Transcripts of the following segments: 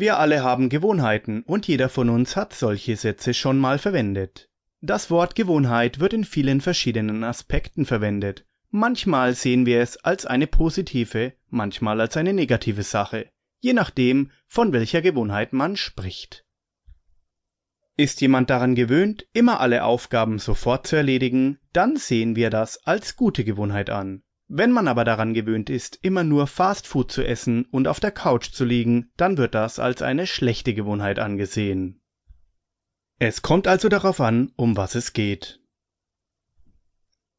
Wir alle haben Gewohnheiten und jeder von uns hat solche Sätze schon mal verwendet. Das Wort Gewohnheit wird in vielen verschiedenen Aspekten verwendet. Manchmal sehen wir es als eine positive, manchmal als eine negative Sache, je nachdem, von welcher Gewohnheit man spricht. Ist jemand daran gewöhnt, immer alle Aufgaben sofort zu erledigen, dann sehen wir das als gute Gewohnheit an. Wenn man aber daran gewöhnt ist, immer nur Fastfood zu essen und auf der Couch zu liegen, dann wird das als eine schlechte Gewohnheit angesehen. Es kommt also darauf an, um was es geht.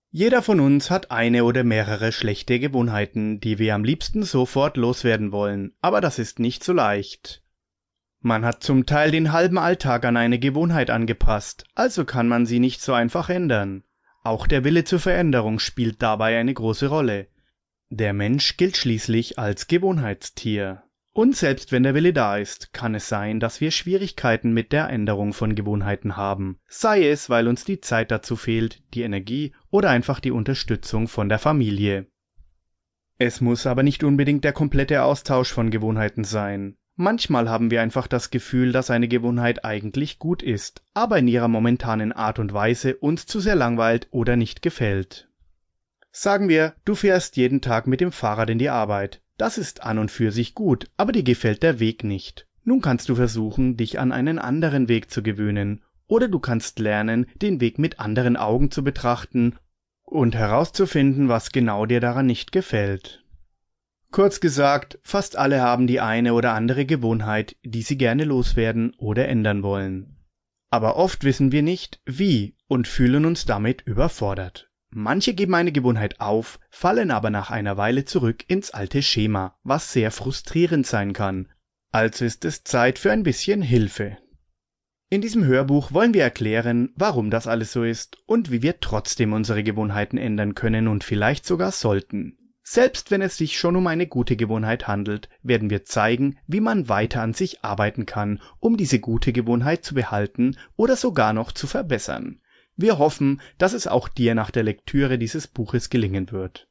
Jeder von uns hat eine oder mehrere schlechte Gewohnheiten, die wir am liebsten sofort loswerden wollen, aber das ist nicht so leicht. Man hat zum Teil den halben Alltag an eine Gewohnheit angepasst, also kann man sie nicht so einfach ändern. Auch der Wille zur Veränderung spielt dabei eine große Rolle. Der Mensch gilt schließlich als Gewohnheitstier. Und selbst wenn der Wille da ist, kann es sein, dass wir Schwierigkeiten mit der Änderung von Gewohnheiten haben, sei es, weil uns die Zeit dazu fehlt, die Energie oder einfach die Unterstützung von der Familie. Es muss aber nicht unbedingt der komplette Austausch von Gewohnheiten sein. Manchmal haben wir einfach das Gefühl, dass eine Gewohnheit eigentlich gut ist, aber in ihrer momentanen Art und Weise uns zu sehr langweilt oder nicht gefällt. Sagen wir, du fährst jeden Tag mit dem Fahrrad in die Arbeit. Das ist an und für sich gut, aber dir gefällt der Weg nicht. Nun kannst du versuchen, dich an einen anderen Weg zu gewöhnen, oder du kannst lernen, den Weg mit anderen Augen zu betrachten und herauszufinden, was genau dir daran nicht gefällt. Kurz gesagt, fast alle haben die eine oder andere Gewohnheit, die sie gerne loswerden oder ändern wollen. Aber oft wissen wir nicht, wie und fühlen uns damit überfordert. Manche geben eine Gewohnheit auf, fallen aber nach einer Weile zurück ins alte Schema, was sehr frustrierend sein kann. Also ist es Zeit für ein bisschen Hilfe. In diesem Hörbuch wollen wir erklären, warum das alles so ist und wie wir trotzdem unsere Gewohnheiten ändern können und vielleicht sogar sollten. Selbst wenn es sich schon um eine gute Gewohnheit handelt, werden wir zeigen, wie man weiter an sich arbeiten kann, um diese gute Gewohnheit zu behalten oder sogar noch zu verbessern. Wir hoffen, dass es auch dir nach der Lektüre dieses Buches gelingen wird